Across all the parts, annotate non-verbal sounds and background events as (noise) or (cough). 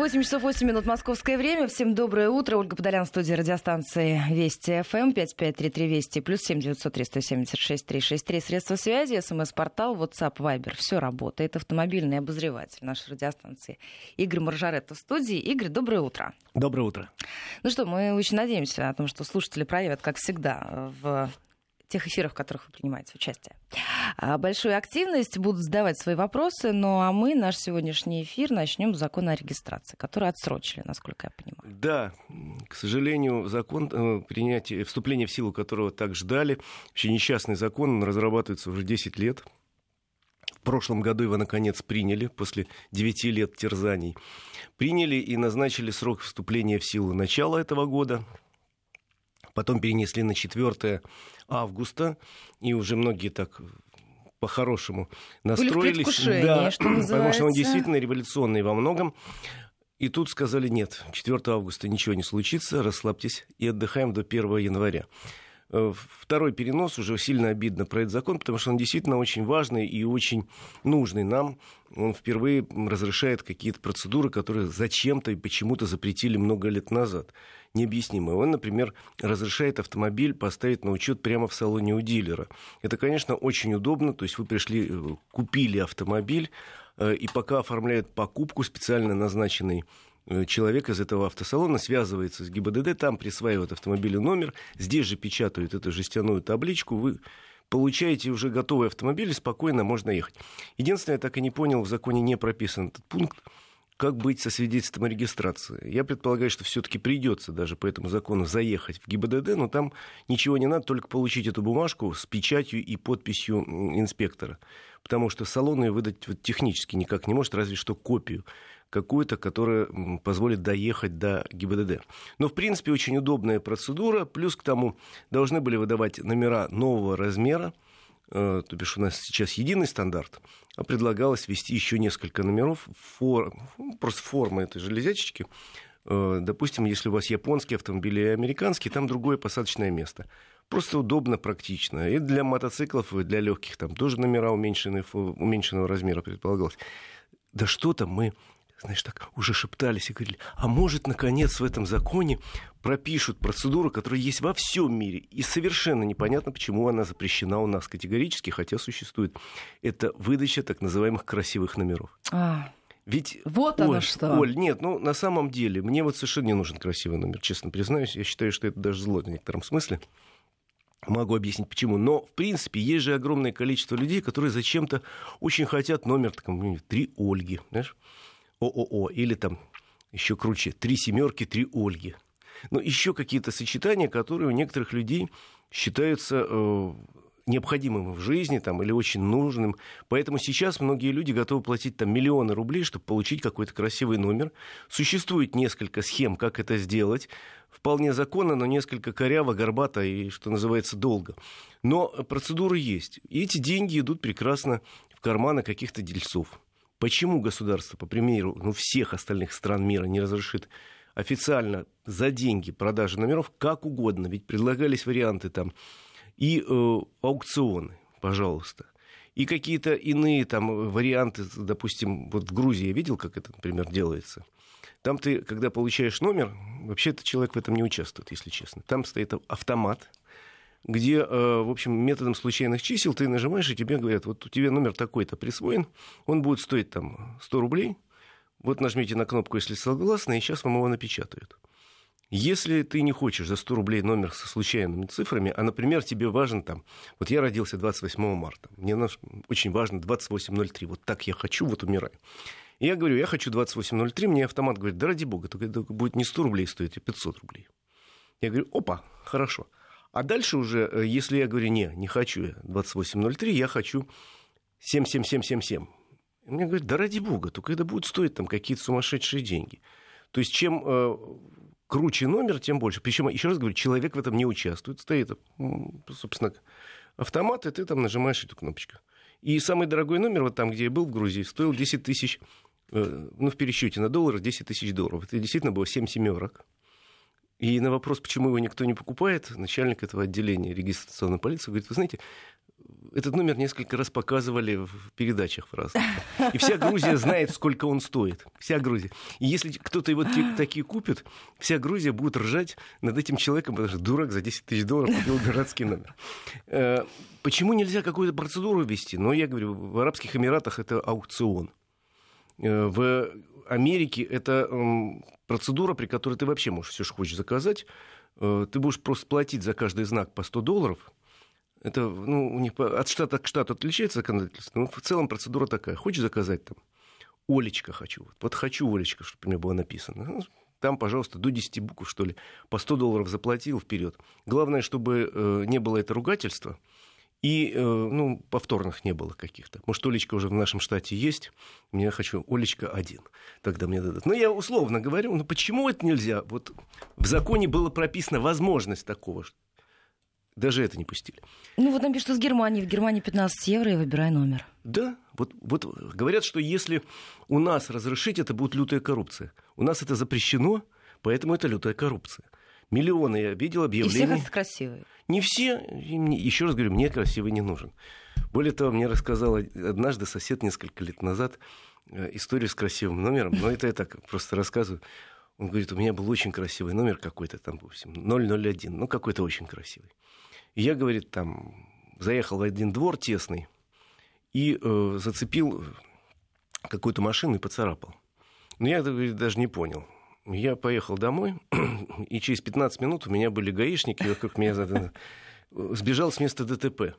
8 часов 8 минут московское время. Всем доброе утро. Ольга Подолян, студия радиостанции Вести ФМ. 5533 Вести. Плюс 7 903 176 363. Средства связи, смс-портал, WhatsApp, Viber. Все работает. Автомобильный обозреватель нашей радиостанции Игорь Маржаретто в студии. Игорь, доброе утро. Доброе утро. Ну что, мы очень надеемся о том, что слушатели проявят, как всегда, в тех эфирах, в которых вы принимаете участие. А, большую активность, будут задавать свои вопросы, ну а мы наш сегодняшний эфир начнем с закона о регистрации, который отсрочили, насколько я понимаю. Да, к сожалению, закон э, принятия, вступление в силу которого так ждали, вообще несчастный закон, он разрабатывается уже 10 лет. В прошлом году его, наконец, приняли после 9 лет терзаний. Приняли и назначили срок вступления в силу начала этого года, потом перенесли на 4 августа, и уже многие так по-хорошему настроились. да, что называется. (clears throat) Потому что он действительно революционный во многом. И тут сказали, нет, 4 августа ничего не случится, расслабьтесь и отдыхаем до 1 января. Э, второй перенос уже сильно обидно про этот закон, потому что он действительно очень важный и очень нужный нам. Он впервые разрешает какие-то процедуры, которые зачем-то и почему-то запретили много лет назад. Необъяснимо. Он, например, разрешает автомобиль поставить на учет прямо в салоне у дилера. Это, конечно, очень удобно. То есть вы пришли, э, купили автомобиль, э, и пока оформляют покупку специально назначенный Э, человек из этого автосалона связывается с ГИБДД, там присваивают автомобилю номер, здесь же печатают эту жестяную табличку, вы получаете уже готовый автомобиль, спокойно можно ехать. Единственное, я так и не понял, в законе не прописан этот пункт, как быть со свидетельством о регистрации. Я предполагаю, что все-таки придется даже по этому закону заехать в ГИБДД, но там ничего не надо, только получить эту бумажку с печатью и подписью инспектора. Потому что салон ее выдать вот, технически никак не может, разве что копию какую-то, которая позволит доехать до ГИБДД. Но, в принципе, очень удобная процедура. Плюс к тому должны были выдавать номера нового размера. Э, то бишь у нас сейчас единый стандарт, а предлагалось ввести еще несколько номеров, фор... просто формы этой железячечки. Э, допустим, если у вас японский автомобиль или американский, там другое посадочное место. Просто удобно, практично. И для мотоциклов, и для легких там тоже номера уменьшенного размера предполагалось. Да что там мы знаешь, так уже шептались и говорили, а может, наконец, в этом законе пропишут процедуру, которая есть во всем мире, и совершенно непонятно, почему она запрещена у нас категорически, хотя существует. Это выдача так называемых красивых номеров. А. Ведь, вот Оль, оно что. Оль, нет, ну на самом деле, мне вот совершенно не нужен красивый номер, честно признаюсь. Я считаю, что это даже зло в некотором смысле. Могу объяснить почему. Но, в принципе, есть же огромное количество людей, которые зачем-то очень хотят номер, там, три Ольги, знаешь? ООО, или там еще круче, три семерки, три Ольги. Но еще какие-то сочетания, которые у некоторых людей считаются э, необходимым в жизни там, или очень нужным. Поэтому сейчас многие люди готовы платить там, миллионы рублей, чтобы получить какой-то красивый номер. Существует несколько схем, как это сделать. Вполне законно, но несколько коряво, горбато и, что называется, долго. Но процедуры есть. И эти деньги идут прекрасно в карманы каких-то дельцов. Почему государство, по примеру ну, всех остальных стран мира, не разрешит официально за деньги продажи номеров как угодно? Ведь предлагались варианты там и э, аукционы, пожалуйста, и какие-то иные там варианты, допустим, вот в Грузии я видел, как это, например, делается. Там ты, когда получаешь номер, вообще-то человек в этом не участвует, если честно. Там стоит автомат, где, э, в общем, методом случайных чисел ты нажимаешь, и тебе говорят, вот у тебя номер такой-то присвоен, он будет стоить там 100 рублей, вот нажмите на кнопку, если согласны, и сейчас вам его напечатают. Если ты не хочешь за 100 рублей номер со случайными цифрами, а, например, тебе важен там, вот я родился 28 марта, мне очень важно 2803, вот так я хочу, вот умираю. И я говорю, я хочу 2803, мне автомат говорит, да ради бога, только это будет не 100 рублей стоить, а 500 рублей. Я говорю, опа, хорошо. А дальше уже, э, если я говорю, не, не хочу я 2803, я хочу 77777. Мне говорят, да ради бога, только это будет стоить там какие-то сумасшедшие деньги. То есть чем э, круче номер, тем больше. Причем, еще раз говорю, человек в этом не участвует. Стоит, собственно, автомат, и ты там нажимаешь эту кнопочку. И самый дорогой номер, вот там, где я был в Грузии, стоил 10 тысяч, э, ну, в пересчете на доллар 10 тысяч долларов. Это действительно было 7 семерок. И на вопрос, почему его никто не покупает, начальник этого отделения регистрационной полиции говорит, вы знаете, этот номер несколько раз показывали в передачах в разных. И вся Грузия знает, сколько он стоит. Вся Грузия. И если кто-то его такие (gasps) купит, вся Грузия будет ржать над этим человеком, потому что дурак за 10 тысяч долларов купил городский номер. Э, почему нельзя какую-то процедуру ввести? Ну, я говорю, в Арабских Эмиратах это аукцион. Э, в Америке это процедура, при которой ты вообще можешь все, что хочешь заказать. Э, ты будешь просто платить за каждый знак по 100 долларов – это ну, у них от штата к штату отличается законодательство, но в целом процедура такая. Хочешь заказать там Олечка хочу. Вот хочу Олечка, чтобы у меня было написано. Ну, там, пожалуйста, до 10 букв, что ли, по 100 долларов заплатил вперед. Главное, чтобы э, не было это ругательства и, э, ну, повторных не было каких-то. Может, Олечка уже в нашем штате есть, я хочу Олечка один, тогда мне дадут. Но я условно говорю, ну почему это нельзя? Вот в законе было прописана возможность такого, даже это не пустили. Ну вот нам пишут из Германии. В Германии 15 евро и выбирай номер. Да, вот, вот говорят, что если у нас разрешить, это будет лютая коррупция. У нас это запрещено, поэтому это лютая коррупция. Миллионы я видел объявления. И все хотят красивые. Не все. Еще раз говорю, мне красивый не нужен. Более того, мне рассказал однажды сосед несколько лет назад э, историю с красивым номером. Но это я так просто рассказываю. Он говорит, у меня был очень красивый номер какой-то там, допустим, 001. Ну, какой-то очень красивый. И я, говорит, там заехал в один двор тесный и э, зацепил какую-то машину и поцарапал. Но я говорит, даже не понял. Я поехал домой, (clears throat) и через 15 минут у меня были гаишники, как меня сбежал с места ДТП.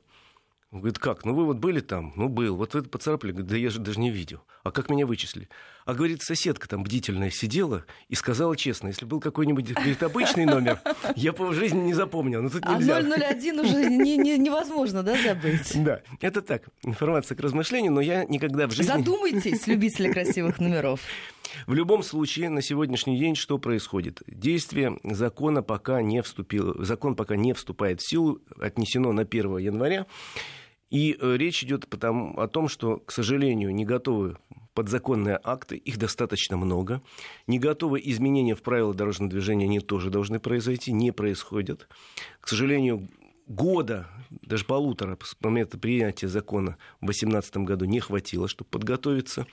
Он говорит, как? Ну вы вот были там? Ну был. Вот вы это поцарапали? Говорит, да я же даже не видел. А как меня вычислили? А говорит, соседка там бдительная сидела и сказала честно, если был какой-нибудь, говорит, обычный номер, я по жизни не запомнил. Но тут а нельзя. А 001 уже не, не, невозможно, да, забыть? (laughs) Да, это так. Информация к размышлению, но я никогда в жизни... Задумайтесь, любители красивых номеров. В любом случае, на сегодняшний день что происходит? Действие закона пока не вступило, закон пока не вступает в силу, отнесено на 1 января. И э, речь идет потому, о том, что, к сожалению, не готовы подзаконные акты, их достаточно много. Не готовы изменения в правила дорожного движения, они тоже должны произойти, не происходят. К сожалению, года, даже полутора с момента принятия закона в 2018 году не хватило, чтобы подготовиться.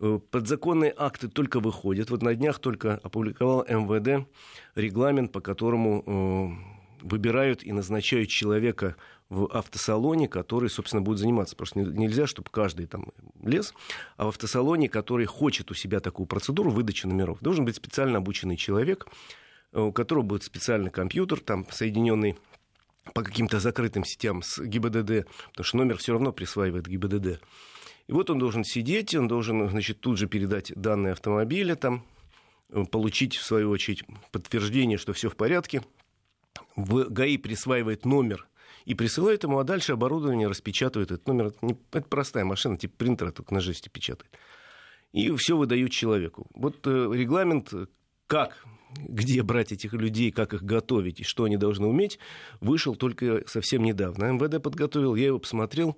Э, подзаконные акты только выходят. Вот на днях только опубликовал МВД регламент, по которому э, выбирают и назначают человека в автосалоне, который, собственно, будет заниматься. Просто нельзя, чтобы каждый там лез, а в автосалоне, который хочет у себя такую процедуру выдачи номеров, должен быть специально обученный человек, э, у которого будет специальный компьютер, там, соединенный по каким-то закрытым сетям с ГИБДД, потому что номер все равно присваивает ГИБДД. И вот он должен сидеть, он должен, значит, тут же передать данные автомобиля, там, получить, в свою очередь, подтверждение, что все в порядке. В ГАИ присваивает номер и присылают ему, а дальше оборудование распечатывает этот номер. Это, не, это простая машина, типа принтера, только на жести печатает. И все выдают человеку. Вот э, регламент, как, где брать этих людей, как их готовить и что они должны уметь, вышел только совсем недавно. МВД подготовил, я его посмотрел,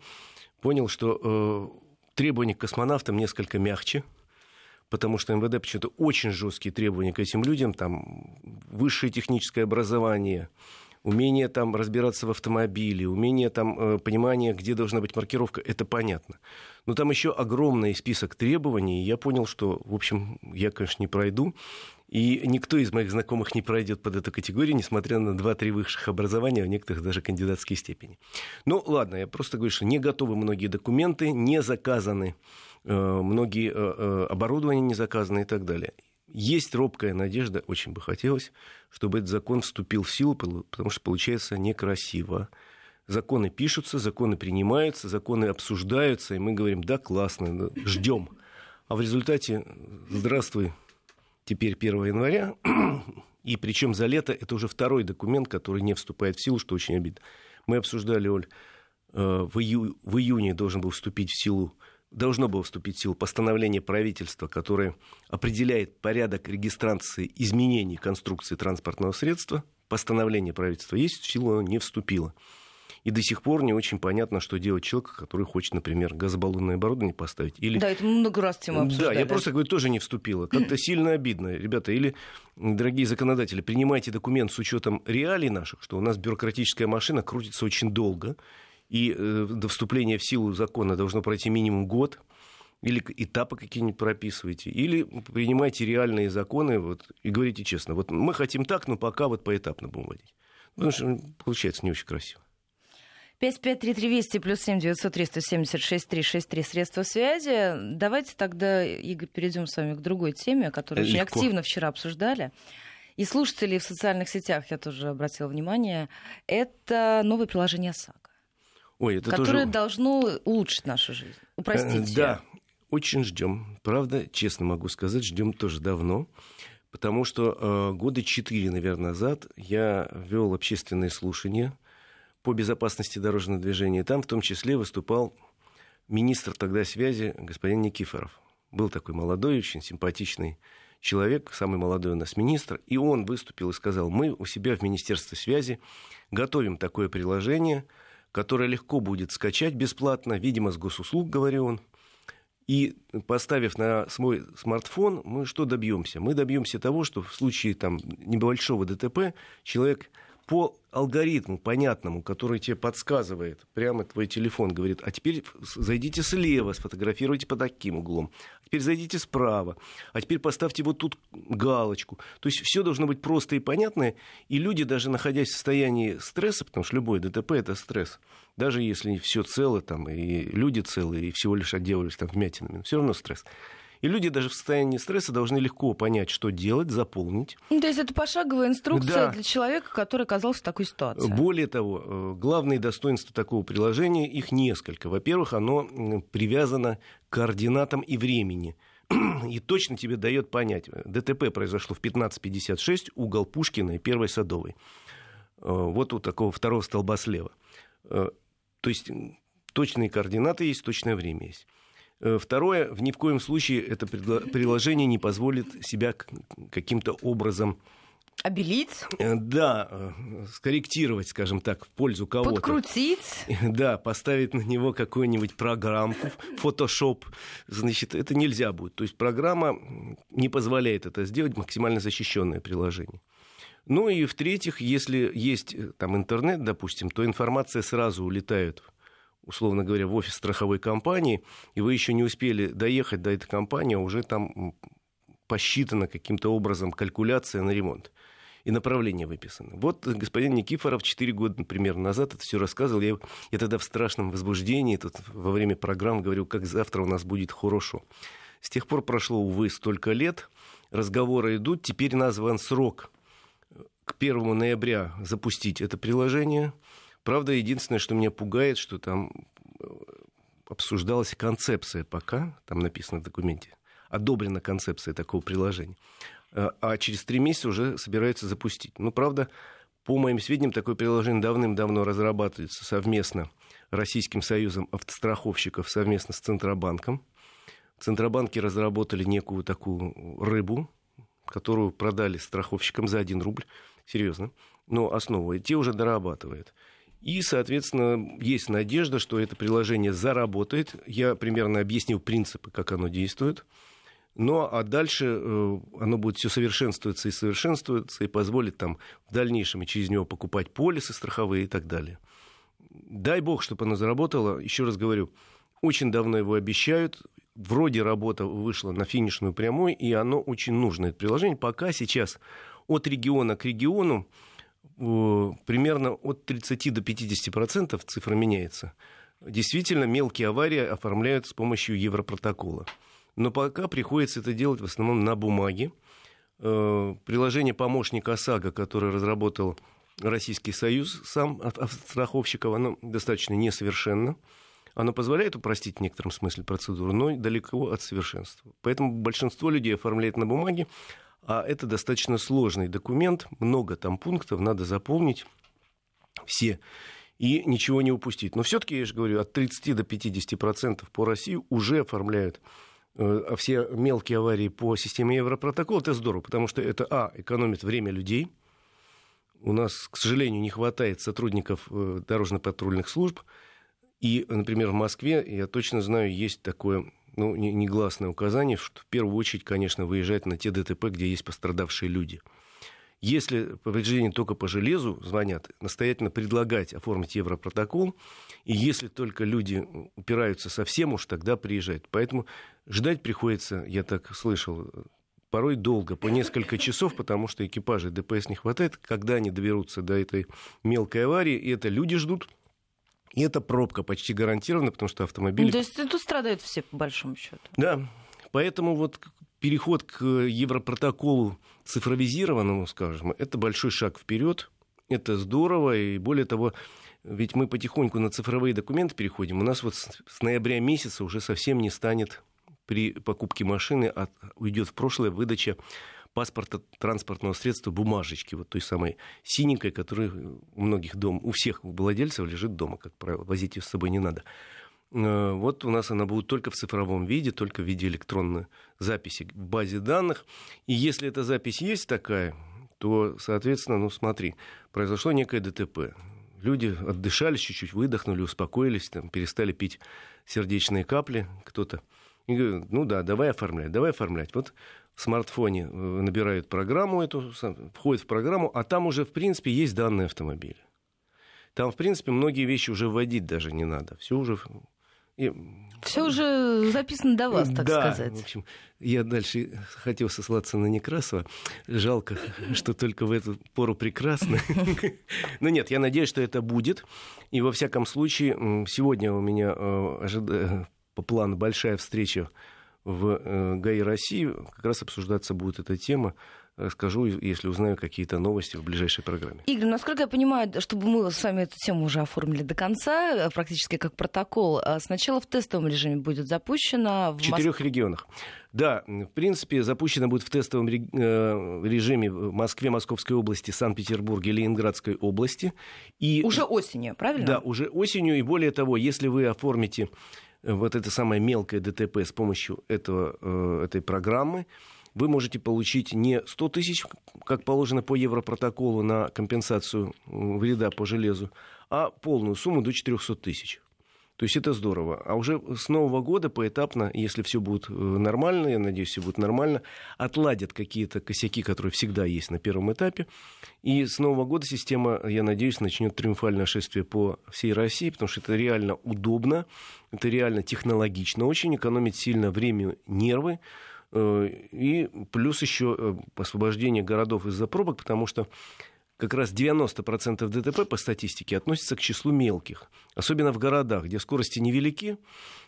понял, что э, требования к космонавтам несколько мягче, потому что МВД почему-то очень жесткие требования к этим людям, там высшее техническое образование, умение там разбираться в автомобиле, умение там э, понимание, где должна быть маркировка, это понятно. Но там еще огромный список требований, и я понял, что, в общем, я, конечно, не пройду. И никто из моих знакомых не пройдет под эту категорию, несмотря на 2-3 высших образования, а у некоторых даже кандидатские степени. Ну, ладно, я просто говорю, что не готовы многие документы, не заказаны э, многие э, оборудования не заказаны и так далее. Есть робкая надежда, очень бы хотелось, чтобы этот закон вступил в силу, потому что получается некрасиво. Законы пишутся, законы принимаются, законы обсуждаются, и мы говорим, да, классно, ждем. А в результате, здравствуй, теперь 1 января, (clears throat) и причем за лето это уже второй документ, который не вступает в силу, что очень обидно. Мы обсуждали, Оль, э, в, ию, в июне должен был вступить в силу должно было вступить в силу постановление правительства, которое определяет порядок регистрации изменений конструкции транспортного средства. Постановление правительства есть, в силу оно не вступило. И до сих пор не очень понятно, что делать человек, который хочет, например, газобаллонное оборудование поставить. Или... Да, это много раз тему обсуждали. Да, я просто говорю, тоже не вступила. Как-то сильно обидно. Ребята, или, дорогие законодатели, принимайте документ с учетом реалий наших, что у нас бюрократическая машина крутится очень долго, и э, до вступления в силу закона должно пройти минимум год, или этапы какие-нибудь прописываете, или принимайте реальные законы вот, и говорите честно, вот мы хотим так, но пока вот поэтапно будем вводить. Потому что получается не очень красиво. 553320 плюс 7 903 176 363 средства связи. Давайте тогда, Игорь, перейдем с вами к другой теме, которую Легко. очень активно вчера обсуждали. И слушатели в социальных сетях, я тоже обратила внимание, это новое приложение ОСАГО. Ой, это которое тоже... должно улучшить нашу жизнь, упростить. Э, да, очень ждем. Правда, честно могу сказать, ждем тоже давно. Потому что э, года четыре, наверное, назад я вел общественные слушания по безопасности дорожного движения. Там в том числе выступал министр тогда связи господин Никифоров. Был такой молодой, очень симпатичный человек, самый молодой у нас министр, и он выступил и сказал, мы у себя в Министерстве связи готовим такое приложение, которое легко будет скачать бесплатно, видимо, с госуслуг, говорил он, и поставив на свой смартфон, мы что добьемся? Мы добьемся того, что в случае там, небольшого ДТП человек по алгоритму понятному, который тебе подсказывает, прямо твой телефон говорит, а теперь зайдите слева, сфотографируйте под таким углом, а теперь зайдите справа, а теперь поставьте вот тут галочку. То есть все должно быть просто и понятно, и люди, даже находясь в состоянии стресса, потому что любой ДТП – это стресс, даже если все цело, там, и люди целые, и всего лишь отделались там вмятинами, все равно стресс – и люди даже в состоянии стресса должны легко понять, что делать, заполнить. Ну, то есть это пошаговая инструкция да. для человека, который оказался в такой ситуации. Более того, э, главные достоинства такого приложения, их несколько. Во-первых, оно привязано к координатам и времени (clears throat) и точно тебе дает понять. ДТП произошло в 15.56, угол Пушкина и Первой Садовой. Э, вот у такого второго столба слева. Э, то есть точные координаты есть, точное время есть. Э, второе, в ни в коем случае это приложение не позволит себя каким-то образом Обелить? Э, да, э, скорректировать, скажем так, в пользу кого-то. Подкрутить? (laughs) Да, поставить на него какую-нибудь программку, Photoshop. Значит, это нельзя будет. То есть программа не позволяет это сделать, максимально защищенное приложение. Ну и в-третьих, если есть там интернет, допустим, то информация сразу улетает условно говоря, в офис страховой компании, и вы еще не успели доехать до этой компании, а уже там посчитана каким-то образом калькуляция на ремонт. И направление выписано. Вот господин Никифоров 4 года, например, назад это все рассказывал. Я, я тогда в страшном возбуждении тут во время программ говорил, как завтра у нас будет хорошо. С тех пор прошло, увы, столько лет. Разговоры идут. Теперь назван срок к 1 ноября запустить это приложение – Правда, единственное, что меня пугает, что там э, обсуждалась концепция пока, там написано в документе, одобрена концепция такого приложения. Э, а через три месяца уже собираются запустить. Ну, правда, по моим сведениям, такое приложение давным-давно разрабатывается совместно Российским союзом автостраховщиков совместно с Центробанком. Центробанки разработали некую такую рыбу, которую продали страховщикам за 1 рубль. Серьезно. Но основу. И те уже дорабатывают. И, соответственно, есть надежда, что это приложение заработает. Я примерно объяснил принципы, как оно действует. Ну, а дальше э, оно будет все совершенствоваться и совершенствоваться, и позволит там в дальнейшем и через него покупать полисы страховые и так далее. Дай бог, чтобы оно заработало. Еще раз говорю, очень давно его обещают. Вроде работа вышла на финишную прямой, и оно очень нужно, это приложение. Пока сейчас от региона к региону примерно от 30 до 50 процентов, цифра меняется, действительно мелкие аварии оформляют с помощью Европротокола. Но пока приходится это делать в основном на бумаге. Э, приложение «Помощник ОСАГО», которое разработал Российский Союз сам страховщиков, оно достаточно несовершенно. Оно позволяет упростить в некотором смысле процедуру, но далеко от совершенства. Поэтому большинство людей оформляет на бумаге, а это достаточно сложный документ, много там пунктов, надо заполнить все и ничего не упустить. Но все-таки, я же говорю, от 30 до 50 процентов по России уже оформляют э, а все мелкие аварии по системе Европротокола. Это здорово, потому что это, а, экономит время людей. У нас, к сожалению, не хватает сотрудников э, дорожно-патрульных служб. И, например, в Москве, я точно знаю, есть такое ну, негласное указание, что в первую очередь, конечно, выезжать на те ДТП, где есть пострадавшие люди. Если повреждение только по железу, звонят, настоятельно предлагать оформить европротокол. И если только люди упираются совсем уж, тогда приезжают. Поэтому ждать приходится, я так слышал, порой долго, по несколько часов, потому что экипажей ДПС не хватает. Когда они доберутся до этой мелкой аварии, и это люди ждут, и это пробка почти гарантирована, потому что автомобили... То есть тут страдают все, по большому счету. Да, поэтому вот переход к европротоколу цифровизированному, скажем, это большой шаг вперед, это здорово, и более того, ведь мы потихоньку на цифровые документы переходим. У нас вот с ноября месяца уже совсем не станет при покупке машины, а уйдет в прошлое выдача паспорта транспортного средства бумажечки, вот той самой синенькой, которая у многих дом, у всех владельцев лежит дома, как правило, возить ее с собой не надо. Э, вот у нас она будет только в цифровом виде, только в виде электронной записи в базе данных. И если эта запись есть такая, то, соответственно, ну смотри, произошло некое ДТП. Люди отдышались чуть-чуть, выдохнули, успокоились, там, перестали пить сердечные капли, кто-то. И говорю, ну да, давай оформлять, давай оформлять. Вот в смартфоне э, набирают программу эту, входят в программу, а там уже, в принципе, есть данные автомобиля. Там, в принципе, многие вещи уже вводить даже не надо. Все уже и... Все уже записано до вас, так да, сказать. В общем, я дальше хотел сослаться на Некрасова. Жалко, что только в эту пору прекрасно. (laughs) Но нет, я надеюсь, что это будет. И во всяком случае, сегодня у меня э, по плану большая встреча в э, ГАИ России. Как раз обсуждаться будет эта тема скажу, если узнаю какие-то новости в ближайшей программе. Игорь, насколько я понимаю, чтобы мы с вами эту тему уже оформили до конца, э, практически как протокол, э, сначала в тестовом режиме будет запущено в, в четырех Моск... регионах. Да, в принципе, запущено будет в тестовом э, режиме в Москве, Московской области, Санкт-Петербурге, Ленинградской области. И... Уже осенью, правильно? Да, уже осенью. И более того, если вы оформите вот это самое мелкое ДТП с помощью этого, этой программы, вы можете получить не 100 тысяч, как положено по европротоколу на компенсацию вреда по железу, а полную сумму до 400 тысяч. То есть это здорово. А уже с Нового года поэтапно, если все будет э, нормально, я надеюсь, все будет нормально, отладят какие-то косяки, которые всегда есть на первом этапе. И с Нового года система, я надеюсь, начнет триумфальное шествие по всей России, потому что это реально удобно, это реально технологично, очень экономит сильно время, нервы. Э, и плюс еще э, освобождение городов из-за пробок, потому что как раз 90% ДТП по статистике относятся к числу мелких. Особенно в городах, где скорости невелики,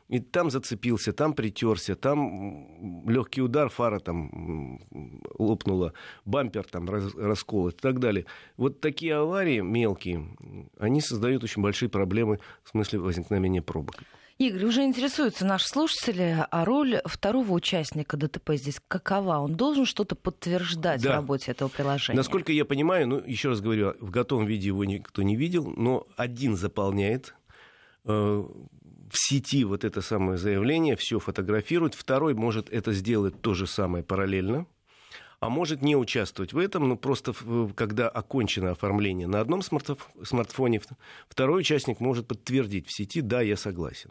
и там зацепился, там притерся, там легкий удар, фара там лопнула, бампер там раскол и так далее. Вот такие аварии мелкие, они создают очень большие проблемы в смысле возникновения пробок. Игорь, уже интересуются наши слушатели, а роль второго участника ДТП здесь какова? Он должен что-то подтверждать да. в работе этого приложения? Насколько я понимаю, ну, еще раз говорю, в готовом виде его никто не видел, но один заполняет э, в сети вот это самое заявление, все фотографирует, второй может это сделать то же самое параллельно, а может не участвовать в этом, но просто когда окончено оформление на одном смартфоне, второй участник может подтвердить в сети, да, я согласен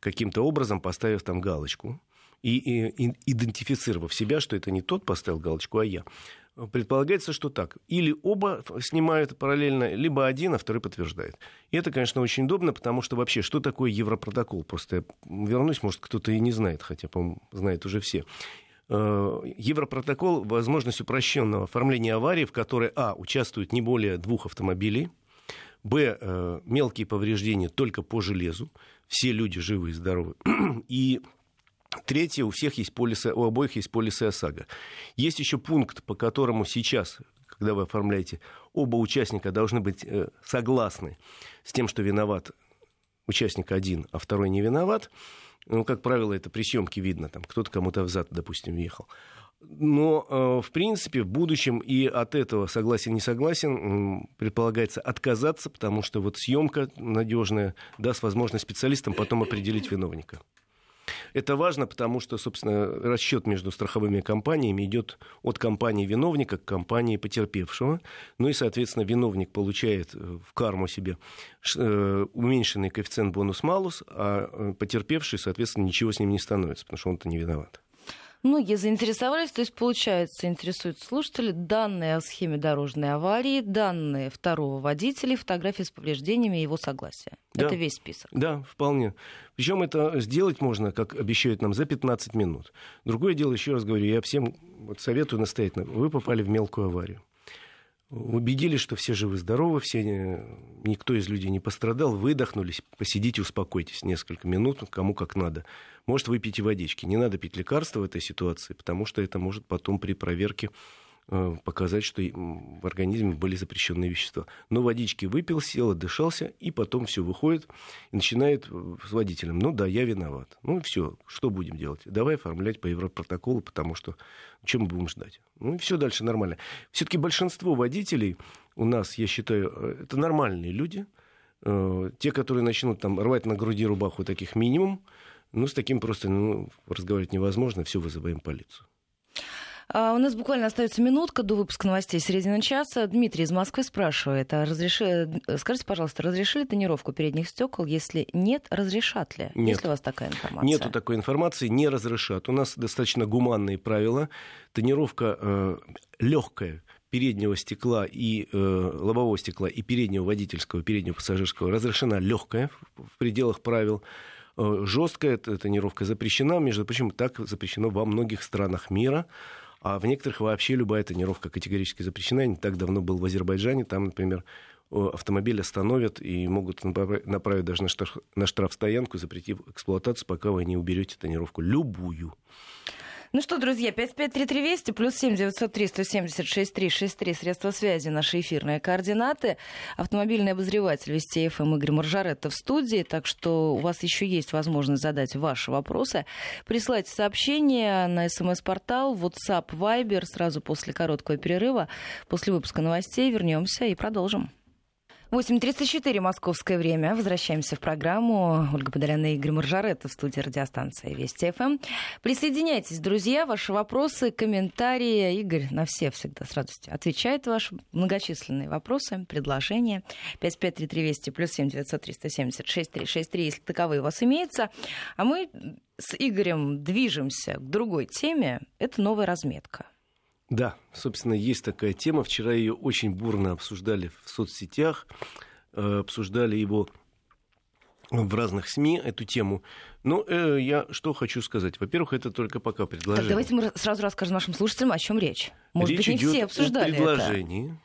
каким-то образом поставив там галочку и, и, идентифицировав себя, что это не тот поставил галочку, а я. Предполагается, что так. Или оба снимают параллельно, либо один, а второй подтверждает. И это, конечно, очень удобно, потому что вообще, что такое Европротокол? Просто я вернусь, может, кто-то и не знает, хотя, по-моему, знают уже все. Э, Европротокол – возможность упрощенного оформления аварии, в которой, а, участвуют не более двух автомобилей, б, э, мелкие повреждения только по железу, все люди живы и здоровы. (clears throat) И третье, у всех есть полисы, у обоих есть полисы ОСАГО. Есть еще пункт, по которому сейчас, когда вы оформляете, оба участника должны быть э, согласны с тем, что виноват участник один, а второй не виноват. Ну, как правило, это при съемке видно, там кто-то кому-то взад, допустим, въехал. Но, э, в принципе, в будущем и от этого согласен, не согласен, предполагается отказаться, потому что вот съемка надежная даст возможность специалистам потом определить виновника. Это важно, потому что, собственно, расчет между страховыми компаниями идет от компании виновника к компании потерпевшего. Ну и, соответственно, виновник получает э, в карму себе э, уменьшенный коэффициент бонус-малус, а потерпевший, соответственно, ничего с ним не становится, потому что он-то не виноват. Многие заинтересовались, то есть, получается, интересуют слушатели данные о схеме дорожной аварии, данные второго водителя, фотографии с повреждениями и его согласия. Да. Это весь список. Да, вполне. Причем это сделать можно, как обещают нам, за 15 минут. Другое дело, еще раз говорю, я всем вот советую настоятельно, вы попали в мелкую аварию убедились, что все живы-здоровы, все, никто из людей не пострадал, выдохнулись, посидите, успокойтесь несколько минут, кому как надо. Может, выпейте водички. Не надо пить лекарства в этой ситуации, потому что это может потом при проверке показать, что в организме были запрещенные вещества. Но водички выпил, сел, отдышался, и потом все выходит и начинает э, с водителем. Ну да, я виноват. Ну и все, что будем делать? Давай оформлять по европротоколу, потому что чем мы будем ждать? Ну и все дальше нормально. Все-таки большинство водителей у нас, я считаю, э, это нормальные люди. Те, которые начнут там рвать на груди рубаху, таких минимум. Ну, с таким просто ну, разговаривать невозможно, все вызываем полицию. А у нас буквально остается минутка до выпуска новостей середины часа. Дмитрий из Москвы спрашивает, а разреши... скажите, пожалуйста, разрешили тонировку передних стекол? Если нет, разрешат ли? Нет. Есть ли у вас такая информация? Нету такой информации, не разрешат. У нас достаточно гуманные правила. Тонировка э, легкая переднего стекла и э, лобового стекла и переднего водительского, переднего пассажирского разрешена легкая в пределах правил. Э, жесткая тонировка запрещена, между прочим, так запрещено во многих странах мира. А в некоторых вообще любая тонировка категорически запрещена. Я не так давно был в Азербайджане. Там, например, автомобиль остановят и могут направить даже на, штраф, на штрафстоянку, запретив эксплуатацию, пока вы не уберете тонировку. Любую. Ну что, друзья, 553320 плюс 7 903 176 363 средства связи, наши эфирные координаты. Автомобильный обозреватель Вести ФМ Игорь Маржаретта в студии, так что у вас еще есть возможность задать ваши вопросы. Присылайте сообщения на смс-портал, WhatsApp, Viber сразу после короткого перерыва. После выпуска новостей вернемся и продолжим. 8.34 московское время. Возвращаемся в программу. Ольга Подоляна и Игорь Маржаретта в студии радиостанции Вести ФМ. Присоединяйтесь, друзья. Ваши вопросы, комментарии. Игорь на все всегда с радостью отвечает ваши многочисленные вопросы, предложения. 5533 Вести плюс 7 903 176 363, если таковые у вас имеются. А мы с Игорем движемся к другой теме. Это новая разметка. Да, собственно, есть такая тема. Вчера ее очень бурно обсуждали в соцсетях, э, обсуждали его в разных СМИ эту тему. Но э, я что хочу сказать. Во-первых, это только пока предложение. Так, давайте мы сразу расскажем нашим слушателям, о чем речь. Может речь быть, не все обсуждали о предложении. это.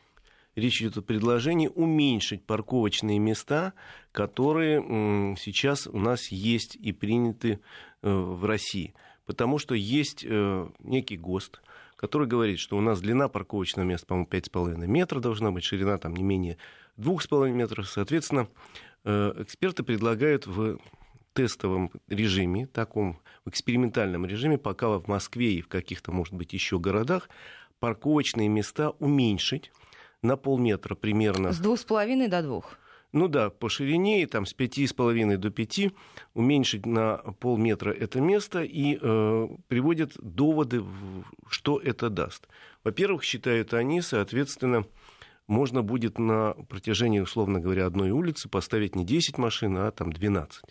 Речь идет о предложении уменьшить парковочные места, которые м, сейчас у нас есть и приняты э, в России. Потому что есть э, некий ГОСТ, который говорит, что у нас длина парковочного места, по-моему, 5,5 метра должна быть, ширина там не менее 2,5 метров. Соответственно, э, эксперты предлагают в тестовом режиме, таком в экспериментальном режиме, пока в Москве и в каких-то, может быть, еще городах, парковочные места уменьшить на полметра примерно. С двух с половиной до двух ну да, по ширине, там с 5,5 до 5, уменьшить на полметра это место и э, приводят доводы, что это даст. Во-первых, считают они, соответственно, можно будет на протяжении, условно говоря, одной улицы поставить не 10 машин, а там 12.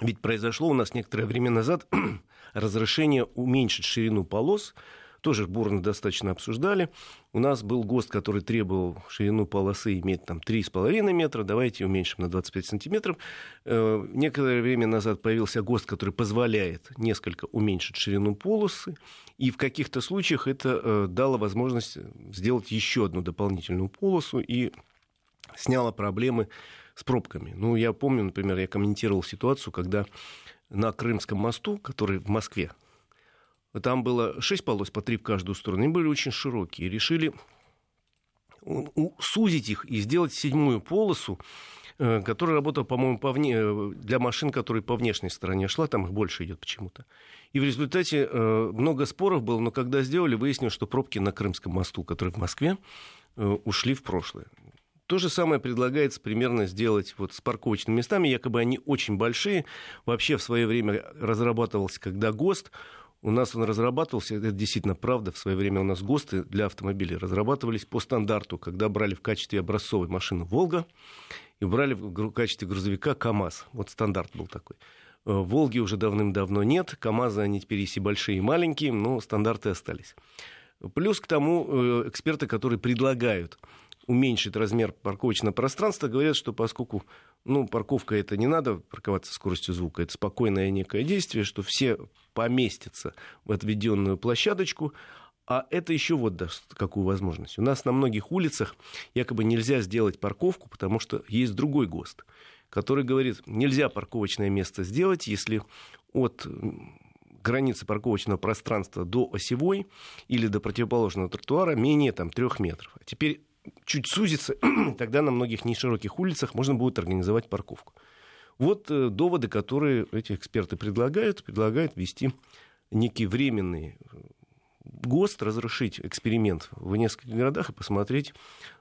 Ведь произошло у нас некоторое время назад (clears throat) разрешение уменьшить ширину полос тоже бурно достаточно обсуждали. У нас был ГОСТ, который требовал ширину полосы иметь там 3,5 метра, давайте уменьшим на 25 сантиметров. Э, некоторое время назад появился ГОСТ, который позволяет несколько уменьшить ширину полосы, и в каких-то случаях это э, дало возможность сделать еще одну дополнительную полосу и сняло проблемы с пробками. Ну, я помню, например, я комментировал ситуацию, когда на Крымском мосту, который в Москве там было шесть полос по три в каждую сторону. Они были очень широкие. Решили сузить их и сделать седьмую полосу, э, которая работала, по-моему, по вне, э, для машин, которые по внешней стороне шла, там их больше идет почему-то. И в результате э, много споров было, но когда сделали, выяснилось, что пробки на Крымском мосту, который в Москве, ушли в прошлое. То же самое предлагается примерно сделать вот с парковочными местами. Якобы они очень большие. Вообще в свое время разрабатывался, когда ГОСТ, у нас он разрабатывался, это действительно правда, в свое время у нас ГОСТы для автомобилей разрабатывались по стандарту, когда брали в качестве образцовой машины «Волга» и брали в качестве грузовика КАМАЗ. Вот стандарт был такой. Волги уже давным-давно нет, КАМАЗы, они теперь есть и большие, и маленькие, но стандарты остались. Плюс к тому эксперты, которые предлагают уменьшить размер парковочного пространства, говорят, что поскольку ну, парковка это не надо парковаться скоростью звука, это спокойное некое действие, что все поместятся в отведенную площадочку, а это еще вот даст какую возможность. У нас на многих улицах якобы нельзя сделать парковку, потому что есть другой ГОСТ, который говорит, нельзя парковочное место сделать, если от границы парковочного пространства до осевой или до противоположного тротуара менее там, трех метров. А теперь чуть сузится, (clears throat) тогда на многих нешироких улицах можно будет организовать парковку. Вот э, доводы, которые эти эксперты предлагают. Предлагают ввести некий временный э, ГОСТ, разрушить эксперимент в нескольких городах и посмотреть,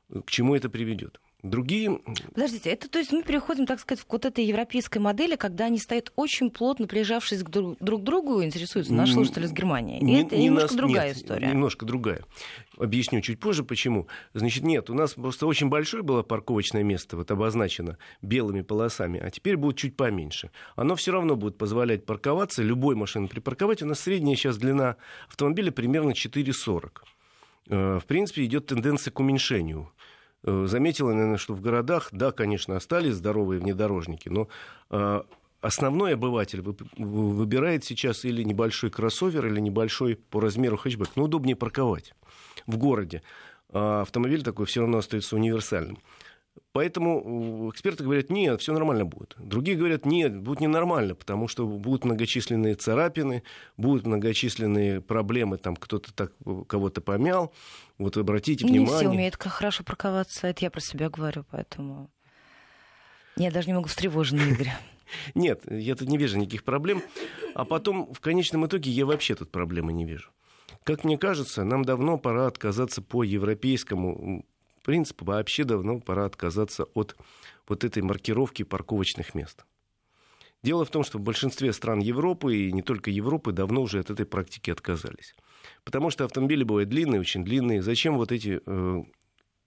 э, к чему это приведет. Другие... Подождите, это то есть мы переходим, так сказать, к вот этой европейской модели, когда они стоят очень плотно прижавшись к друг, друг другу, интересуются наши слушатели из Германии. И не, это не немножко нас, другая нет, история. Немножко другая. Объясню чуть позже, почему. Значит, нет, у нас просто очень большое было парковочное место, вот обозначено белыми полосами, а теперь будет чуть поменьше. Оно все равно будет позволять парковаться, любой машине припарковать. У нас средняя сейчас длина автомобиля примерно 4,40. Э, в принципе, идет тенденция к уменьшению заметила, наверное, что в городах, да, конечно, остались здоровые внедорожники, но э, основной обыватель выбирает сейчас или небольшой кроссовер, или небольшой по размеру хэтчбэк. Ну, удобнее парковать в городе. А автомобиль такой все равно остается универсальным. Поэтому э, эксперты говорят, нет, все нормально будет. Другие говорят, нет, будет ненормально, потому что будут многочисленные царапины, будут многочисленные проблемы, там кто-то так кого-то помял. Вот обратите внимание. Не все умеют хорошо парковаться, это я про себя говорю, поэтому... Я даже не могу встревоженный, Игорь. (laughs) Нет, я тут не вижу никаких проблем. А потом, в конечном итоге, я вообще тут проблемы не вижу. Как мне кажется, нам давно пора отказаться по европейскому в принципе, вообще давно пора отказаться от вот этой маркировки парковочных мест. Дело в том, что в большинстве стран Европы, и не только Европы, давно уже от этой практики отказались. Потому что автомобили бывают длинные, очень длинные. Зачем вот эти э,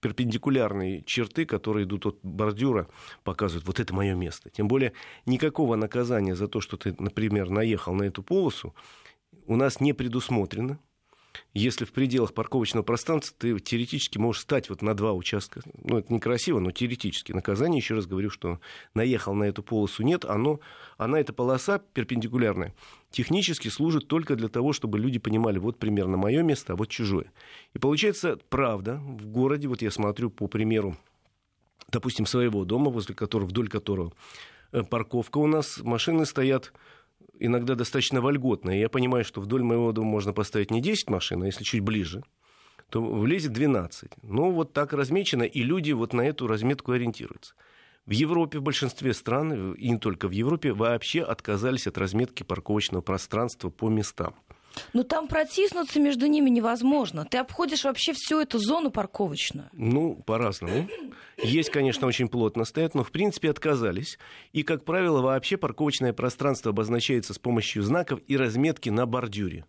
перпендикулярные черты, которые идут от бордюра, показывают, вот это мое место. Тем более никакого наказания за то, что ты, например, наехал на эту полосу, у нас не предусмотрено если в пределах парковочного пространства ты теоретически можешь стать вот на два участка. Ну, это некрасиво, но теоретически. Наказание, еще раз говорю, что наехал на эту полосу, нет, оно, она, эта полоса перпендикулярная, технически служит только для того, чтобы люди понимали, вот примерно мое место, а вот чужое. И получается, правда, в городе, вот я смотрю по примеру, допустим, своего дома, возле которого, вдоль которого э, парковка у нас, машины стоят иногда достаточно вольготная. Я понимаю, что вдоль моего дома можно поставить не 10 машин, а если чуть ближе, то влезет 12. Ну, вот так размечено, и люди вот на эту разметку ориентируются. В Европе, в большинстве стран, и не только в Европе, вообще отказались от разметки парковочного пространства по местам. Но там протиснуться между ними невозможно. Ты обходишь вообще всю эту зону парковочную. Ну, по-разному. Есть, конечно, очень плотно стоят, но в принципе отказались. И, как правило, вообще парковочное пространство обозначается с помощью знаков и разметки на бордюре.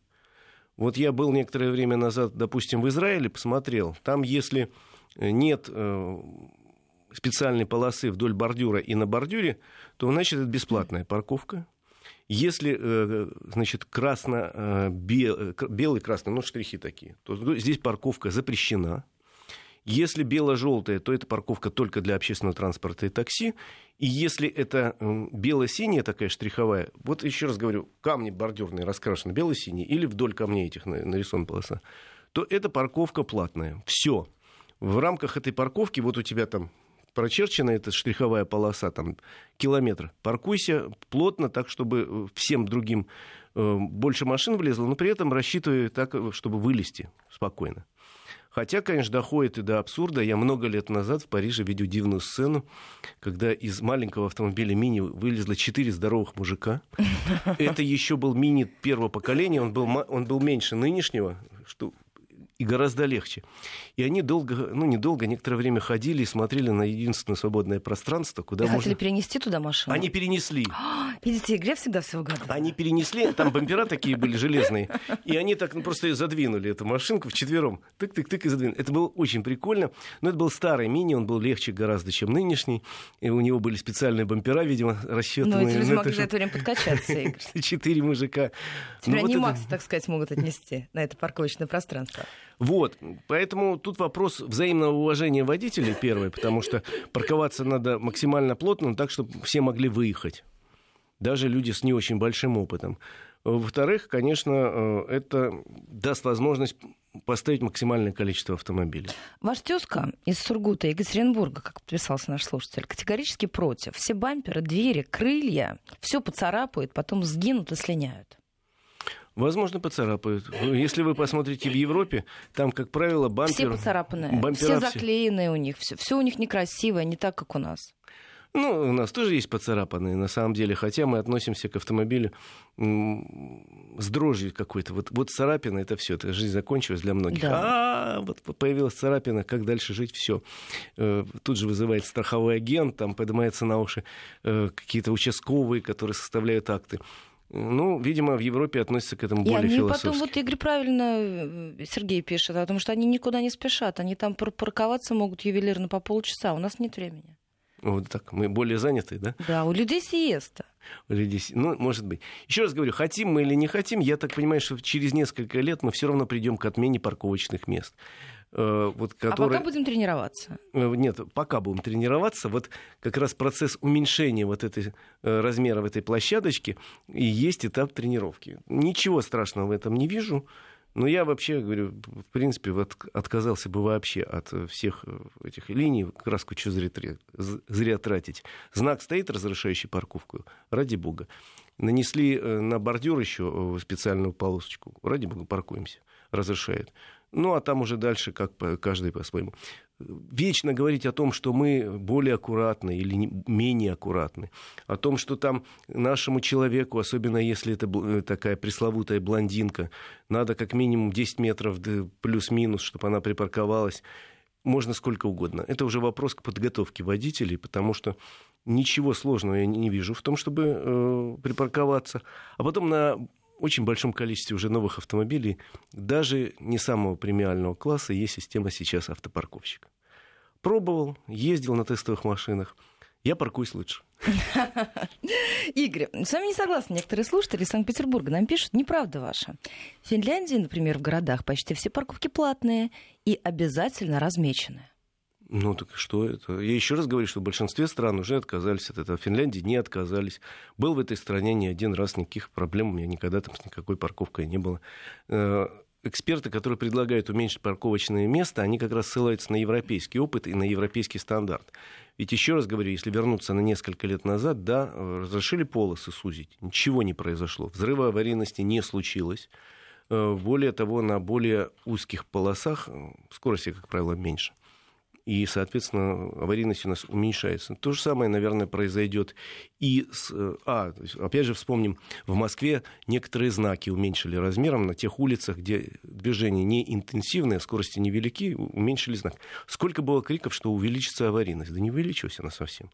Вот я был некоторое время назад, допустим, в Израиле, посмотрел. Там, если нет э, специальной полосы вдоль бордюра и на бордюре, то, значит, это бесплатная парковка. Если, э, значит, красно, э, белый, красный, ну, штрихи такие, то здесь парковка запрещена. Если бело-желтая, то это парковка только для общественного транспорта и такси. И если это бело-синяя такая штриховая, вот еще раз говорю, камни бордюрные раскрашены бело-синие или вдоль камней этих нарисована полоса, то это парковка платная. Все. В рамках этой парковки, вот у тебя там прочерчена эта штриховая полоса, там, километр. Паркуйся плотно, так, чтобы э, всем другим э, больше машин влезло, но при этом рассчитывай так, э, чтобы вылезти спокойно. Хотя, конечно, доходит и до абсурда. Я много лет назад в Париже видел дивную сцену, когда из маленького автомобиля мини вылезло четыре здоровых мужика. (laughs) Это еще был мини первого поколения, он был, он был меньше нынешнего, что и гораздо легче. И они долго, ну, недолго, некоторое время ходили и смотрели на единственное свободное пространство, куда и можно... хотели перенести туда машину? Они перенесли. (gasps) Видите, игре всегда все угадывает. Они перенесли, там бампера такие были железные, и они так ну, просто задвинули эту машинку вчетвером. Тык-тык-тык и задвинули. Это было очень прикольно. Но это был старый мини, он был легче гораздо, чем нынешний. И у него были специальные бампера, видимо, рассчитанные. Ну, эти люди могли за это время подкачаться, (laughs) Игорь. Четыре мужика. Теперь ну, они вот Макс, это... так сказать, могут отнести на это парковочное пространство. Вот, поэтому тут вопрос взаимного уважения водителей, первое, потому что парковаться надо максимально плотно, так, чтобы все могли выехать. Даже люди с не очень большим опытом. Во-вторых, конечно, э, это даст возможность поставить максимальное количество автомобилей. Ваш тезка из Сургута, Екатеринбурга, как подписался наш слушатель, категорически против. Все бамперы, двери, крылья, все поцарапают, потом сгинут и слиняют. Возможно, поцарапают. Если вы посмотрите в Европе, там, как правило, бампер... Все поцарапанные, все заклеенные у них, все, все у них некрасивое, не так, как у нас. Ну, у нас тоже есть поцарапанные, на самом деле, хотя мы относимся к автомобилю с дрожью какой-то. Вот, вот царапина, это все, это жизнь закончилась для многих. Да. А, вот появилась царапина, как дальше жить, все. Э, тут же вызывает страховой агент, там поднимается на уши э, какие-то участковые, которые составляют акты. Ну, видимо, в Европе относятся к этому более и они философски. потом, вот Игорь правильно, э, Сергей пишет, о том, что они никуда не спешат, они там парковаться могут ювелирно по полчаса, у нас нет времени. Вот так, мы более заняты, да? Да, у людей сиеста. У людей, ну, может быть. Еще раз говорю, хотим мы или не хотим, я так понимаю, что через несколько лет мы все равно придем к отмене парковочных мест. Э, вот, который... А пока будем тренироваться? Э, нет, пока будем тренироваться. Вот как раз процесс уменьшения вот этой э, размера этой площадочки и есть этап тренировки. Ничего страшного в этом не вижу. Но я вообще говорю, в принципе, вот отказался бы вообще от всех этих линий, краску что зря, зря тратить. Знак стоит, разрешающий парковку, ради бога. Нанесли на бордюр еще специальную полосочку, ради бога, паркуемся, разрешает. Ну, а там уже дальше как каждый по-своему. Вечно говорить о том, что мы более аккуратны или менее аккуратны, о том, что там нашему человеку, особенно если это э, такая пресловутая блондинка, надо как минимум 10 метров плюс-минус, чтобы она припарковалась, можно сколько угодно. Это уже вопрос к подготовке водителей, потому что ничего сложного я не вижу в том, чтобы э, припарковаться. А потом на очень большом количестве уже новых автомобилей, даже не самого премиального класса, есть система сейчас автопарковщика. Пробовал, ездил на тестовых машинах. Я паркуюсь лучше. (laughs) Игорь, с вами не согласны некоторые слушатели из Санкт-Петербурга. Нам пишут, неправда ваша. В Финляндии, например, в городах почти все парковки платные и обязательно размеченные. Ну так что это? Я еще раз говорю, что в большинстве стран уже отказались от этого. В Финляндии не отказались. Был в этой стране не один раз, никаких проблем у меня никогда там с никакой парковкой не было. Э, эксперты, которые предлагают уменьшить парковочные места, они как раз ссылаются на европейский опыт и на европейский стандарт. Ведь еще раз говорю, если вернуться на несколько лет назад, да, разрешили полосы сузить, ничего не произошло, взрыва аварийности не случилось. Э, более того, на более узких полосах э, скорости, как правило, меньше и, соответственно, аварийность у нас уменьшается. То же самое, наверное, произойдет и с... А, опять же, вспомним, в Москве некоторые знаки уменьшили размером на тех улицах, где движение не интенсивное, скорости невелики, уменьшили знак. Сколько было криков, что увеличится аварийность? Да не увеличилась она совсем.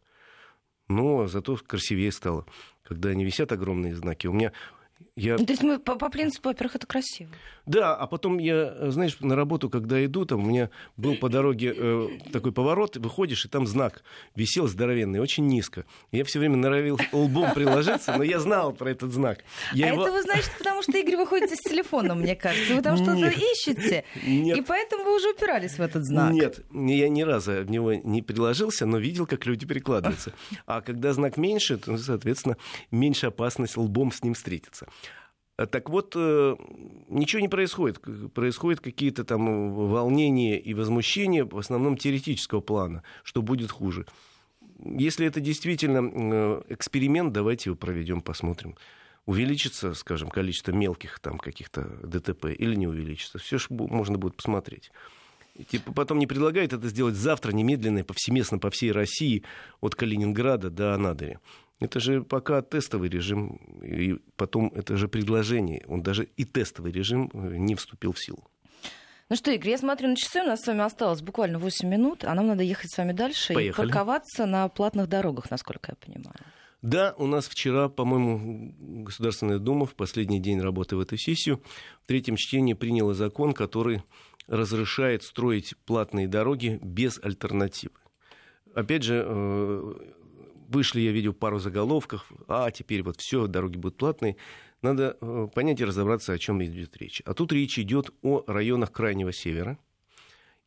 Но зато красивее стало, когда они висят огромные знаки. У меня я... Ну, то есть мы по, по принципу, во-первых, это красиво. Да, а потом я, знаешь, на работу, когда иду, там у меня был по дороге э, такой поворот, выходишь, и там знак висел здоровенный, очень низко. Я все время норовил лбом приложиться, но я знал про этот знак. Я а его... это вы, значит, потому что Игорь выходит с телефоном, мне кажется. Вы там что-то ищете, Нет. и поэтому вы уже упирались в этот знак. Нет, я ни разу в него не приложился, но видел, как люди перекладываются. А когда знак меньше, то, соответственно, меньше опасность лбом с ним встретиться. А так вот, э, ничего не происходит. Происходят какие-то там волнения и возмущения, в основном теоретического плана, что будет хуже. Если это действительно э, эксперимент, давайте его проведем, посмотрим. Увеличится, скажем, количество мелких там каких-то ДТП или не увеличится. Все же можно будет посмотреть. Типа потом не предлагают это сделать завтра немедленно, повсеместно по всей России, от Калининграда до Анадыря. Это же пока тестовый режим, и потом это же предложение. Он даже и тестовый режим э, не вступил в силу. Ну что, Игорь, я смотрю на часы, у нас с вами осталось буквально 8 минут, а нам надо ехать с вами дальше Поехали. и парковаться на платных дорогах, насколько я понимаю. Да, у нас вчера, по-моему, Государственная Дума в последний день работы в эту сессию в третьем чтении приняла закон, который разрешает строить платные дороги без альтернативы. Опять же, э, вышли, я видел пару заголовков, а теперь вот все, дороги будут платные. Надо э, понять и разобраться, о чем идет речь. А тут речь идет о районах Крайнего Севера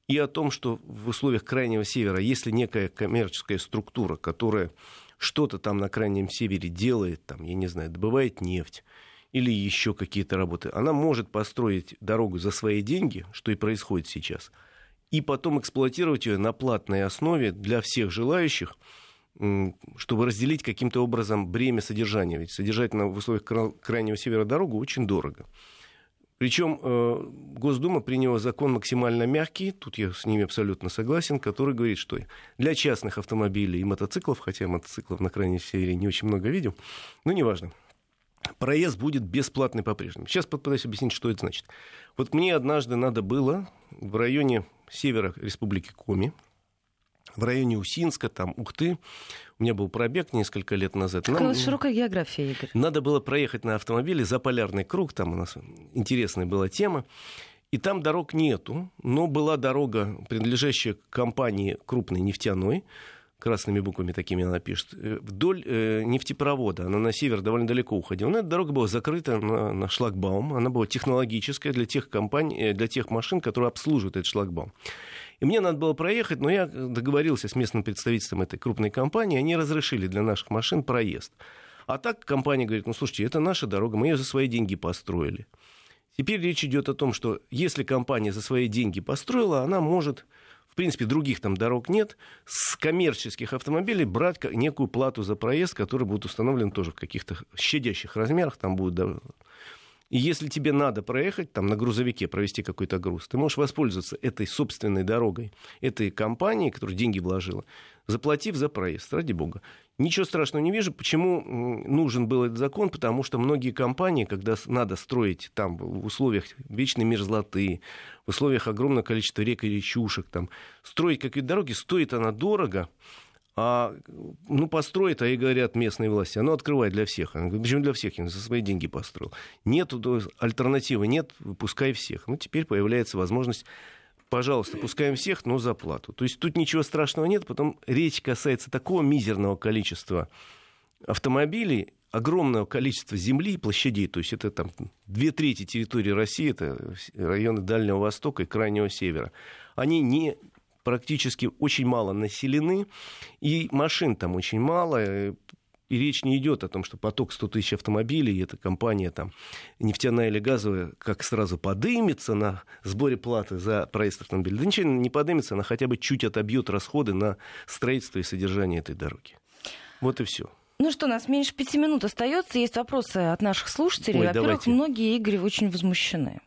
и о том, что в условиях Крайнего Севера, если некая коммерческая структура, которая что-то там на Крайнем Севере делает, там, я не знаю, добывает нефть или еще какие-то работы, она может построить дорогу за свои деньги, что и происходит сейчас, и потом эксплуатировать ее на платной основе для всех желающих, чтобы разделить каким-то образом бремя содержания. Ведь содержать на, в условиях Крайнего Севера дорогу очень дорого. Причем э, Госдума приняла закон максимально мягкий, тут я с ними абсолютно согласен, который говорит, что для частных автомобилей и мотоциклов, хотя мотоциклов на крайнем севере не очень много видел, но неважно, проезд будет бесплатный по-прежнему. Сейчас попытаюсь объяснить, что это значит. Вот мне однажды надо было в районе севера Республики Коми, в районе Усинска, там, Ухты. У меня был пробег несколько лет назад. Какая Нам... широкая география, Игорь. Надо было проехать на автомобиле за полярный круг, там у нас интересная была тема. И там дорог нету, но была дорога, принадлежащая компании крупной нефтяной, красными буквами такими она пишет, э, вдоль э, нефтепровода. Она на север довольно далеко уходила. Но эта дорога была закрыта на, на шлагбаум. Она была технологическая для тех компаний, э, для тех машин, которые обслуживают этот шлагбаум. И мне надо было проехать, но я договорился с местным представительством этой крупной компании, они разрешили для наших машин проезд. А так компания говорит, ну слушайте, это наша дорога, мы ее за свои деньги построили. Теперь речь идет о том, что если компания за свои деньги построила, она может, в принципе, других там дорог нет, с коммерческих автомобилей брать некую плату за проезд, который будет установлен тоже в каких-то щадящих размерах, там будет и если тебе надо проехать, там, на грузовике провести какой-то груз, ты можешь воспользоваться этой собственной дорогой, этой компанией, которая деньги вложила, заплатив за проезд, ради бога. Ничего страшного не вижу. Почему нужен был этот закон? Потому что многие компании, когда надо строить там в условиях вечной мерзлоты, в условиях огромного количества рек и речушек, там, строить какие-то дороги, стоит она дорого, а, ну, построит, а и говорят местные власти, оно открывает для всех. Она говорит, почему для всех? Я за свои деньги построил. Нет альтернативы, нет, пускай всех. Ну, теперь появляется возможность пожалуйста, пускаем всех, но за плату. То есть тут ничего страшного нет, потом речь касается такого мизерного количества автомобилей, огромного количества земли и площадей, то есть это там две трети территории России, это районы Дальнего Востока и Крайнего Севера. Они не практически очень мало населены, и машин там очень мало, э, и речь не идет о том, что поток 100 тысяч автомобилей, и эта компания там, нефтяная или газовая, как сразу подымется на сборе платы за проезд автомобиля. Да ничего не подымется, она хотя бы чуть отобьет расходы на строительство и содержание этой дороги. Вот и все. Ну что, у нас меньше пяти минут остается. Есть вопросы от наших слушателей. Во-первых, многие игры очень возмущены.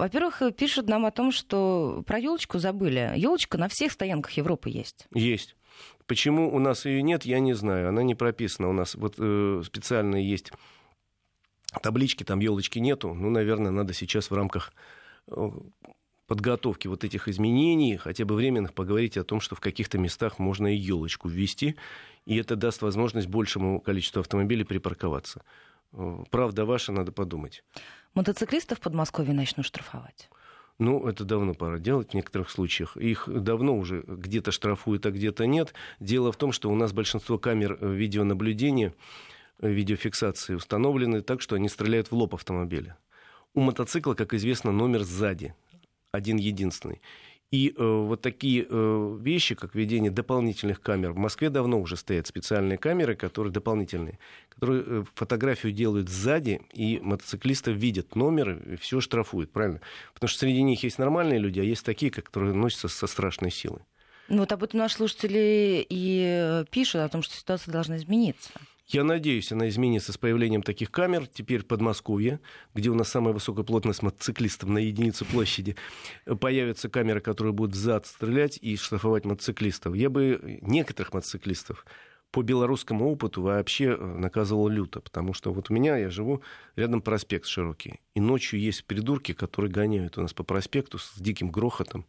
Во-первых, пишут нам о том, что про елочку забыли. Елочка на всех стоянках Европы есть. Есть. Почему у нас ее нет, я не знаю. Она не прописана у нас. Вот э, специально есть таблички, там елочки нету. Ну, наверное, надо сейчас в рамках э, подготовки вот этих изменений, хотя бы временных, поговорить о том, что в каких-то местах можно и елочку ввести, и это даст возможность большему количеству автомобилей припарковаться. Э, правда ваша, надо подумать. Мотоциклистов в Подмосковье начнут штрафовать? Ну, это давно пора делать в некоторых случаях. Их давно уже где-то штрафуют, а где-то нет. Дело в том, что у нас большинство камер э, видеонаблюдения, э, видеофиксации установлены так, что они стреляют в лоб автомобиля. У мотоцикла, как известно, номер сзади, один единственный. И э, вот такие э, вещи, как введение дополнительных камер, в Москве давно уже стоят специальные камеры, которые дополнительные, которые э, фотографию делают сзади, и мотоциклисты видят номер, и все штрафуют, правильно? Потому что среди них есть нормальные люди, а есть такие, которые носятся со страшной силой. Ну вот об этом наши слушатели и э, пишут, о том, что ситуация должна измениться. Я надеюсь, она изменится с появлением таких камер. Теперь в Подмосковье, где у нас самая высокая плотность мотоциклистов на единицу площади, появятся камеры, которые будут зад стрелять и штрафовать мотоциклистов. Я бы некоторых мотоциклистов по белорусскому опыту вообще э, наказывал люто, потому что вот у меня, я живу рядом проспект широкий, и ночью есть придурки, которые гоняют у нас по проспекту с диким грохотом.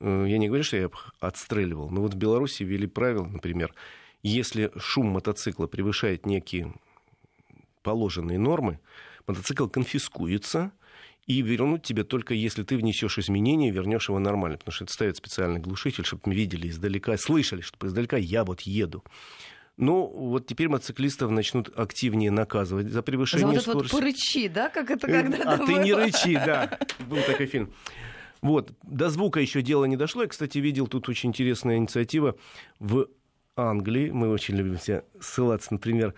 Э, я не говорю, что я отстреливал, но вот в Беларуси ввели правила, например, если шум мотоцикла превышает некие положенные нормы, мотоцикл конфискуется, и вернуть тебе только если ты внесешь изменения, вернешь его нормально. Потому что это ставит специальный глушитель, чтобы мы видели издалека, слышали, что издалека я вот еду. Ну, вот теперь мотоциклистов начнут активнее наказывать за превышение за вот скорости. Вот порычи, да, как это э, когда-то А было? ты не рычи, да. (laughs) Был такой фильм. Вот, до звука еще дело не дошло. Я, кстати, видел тут очень интересная инициатива в Англии. Мы очень любим ссылаться, например,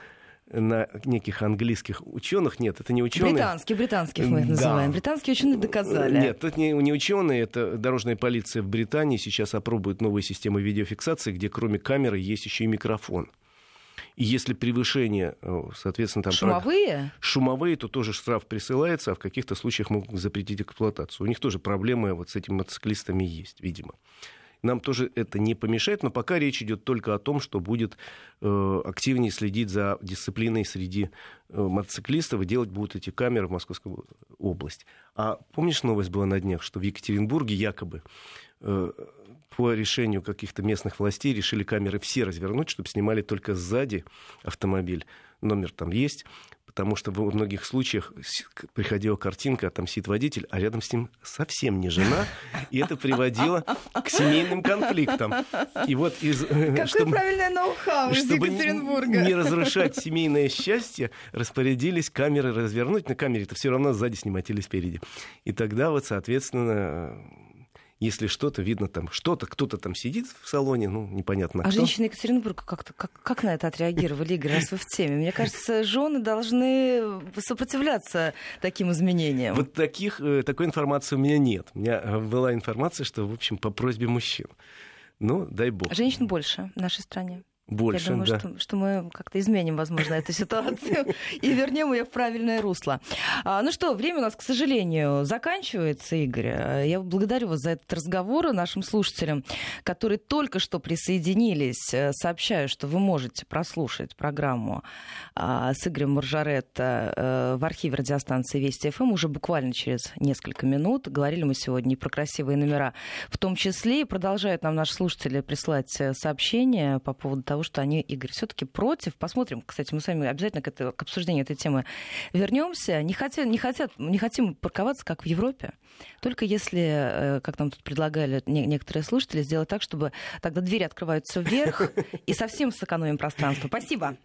на неких английских ученых. Нет, это не ученые. Британских, британских мы их называем. Да. Британские ученые доказали. Нет, тут не, не ученые, это дорожная полиция в Британии сейчас опробует новые системы видеофиксации, где кроме камеры есть еще и микрофон. И если превышение, соответственно, там... Шумовые? Шумовые, то тоже штраф присылается, а в каких-то случаях могут запретить эксплуатацию. У них тоже проблемы вот с этими мотоциклистами есть, видимо. Нам тоже это не помешает, но пока речь идет только о том, что будет э, активнее следить за дисциплиной среди э, мотоциклистов и делать будут эти камеры в Московскую область. А помнишь, новость была на днях, что в Екатеринбурге якобы э, по решению каких-то местных властей решили камеры все развернуть, чтобы снимали только сзади автомобиль. Номер там есть потому что во многих случаях приходила картинка, там сидит водитель, а рядом с ним совсем не жена, и это приводило к семейным конфликтам. И вот из, э, Какое чтобы, правильное ноу-хау из Екатеринбурга. Не, не разрушать семейное счастье, распорядились камеры развернуть. На камере-то все равно сзади снимать или спереди. И тогда вот, соответственно, если что-то видно там, что-то, кто-то там сидит в салоне, ну, непонятно. А кто. женщины Екатеринбурга как, как, как на это отреагировали, Игорь, раз вы в теме? Мне кажется, жены должны сопротивляться таким изменениям. Вот таких, э, такой информации у меня нет. У меня э, была информация, что, в общем, по просьбе мужчин. Ну, дай бог. Женщин больше в нашей стране. Больше, Я думаю, да. что, что мы как-то изменим, возможно, эту ситуацию (laughs) и вернем ее в правильное русло. А, ну что, время у нас, к сожалению, заканчивается, Игорь. Я благодарю вас за этот разговор. Нашим слушателям, которые только что присоединились, э, сообщаю, что вы можете прослушать программу а, с Игорем Маржаретто э, в архиве радиостанции Вести ФМ уже буквально через несколько минут. Говорили мы сегодня и про красивые номера в том числе. И продолжают нам наши слушатели присылать э, сообщения по поводу того, что они, Игорь, все-таки против. Посмотрим, кстати, мы с вами обязательно к, это, к обсуждению этой темы вернемся. Не, хотят, не, хотят, не хотим парковаться, как в Европе. Только если, э, как нам тут предлагали некоторые слушатели, сделать так, чтобы тогда двери открываются вверх (laughs) и совсем сэкономим пространство. Спасибо.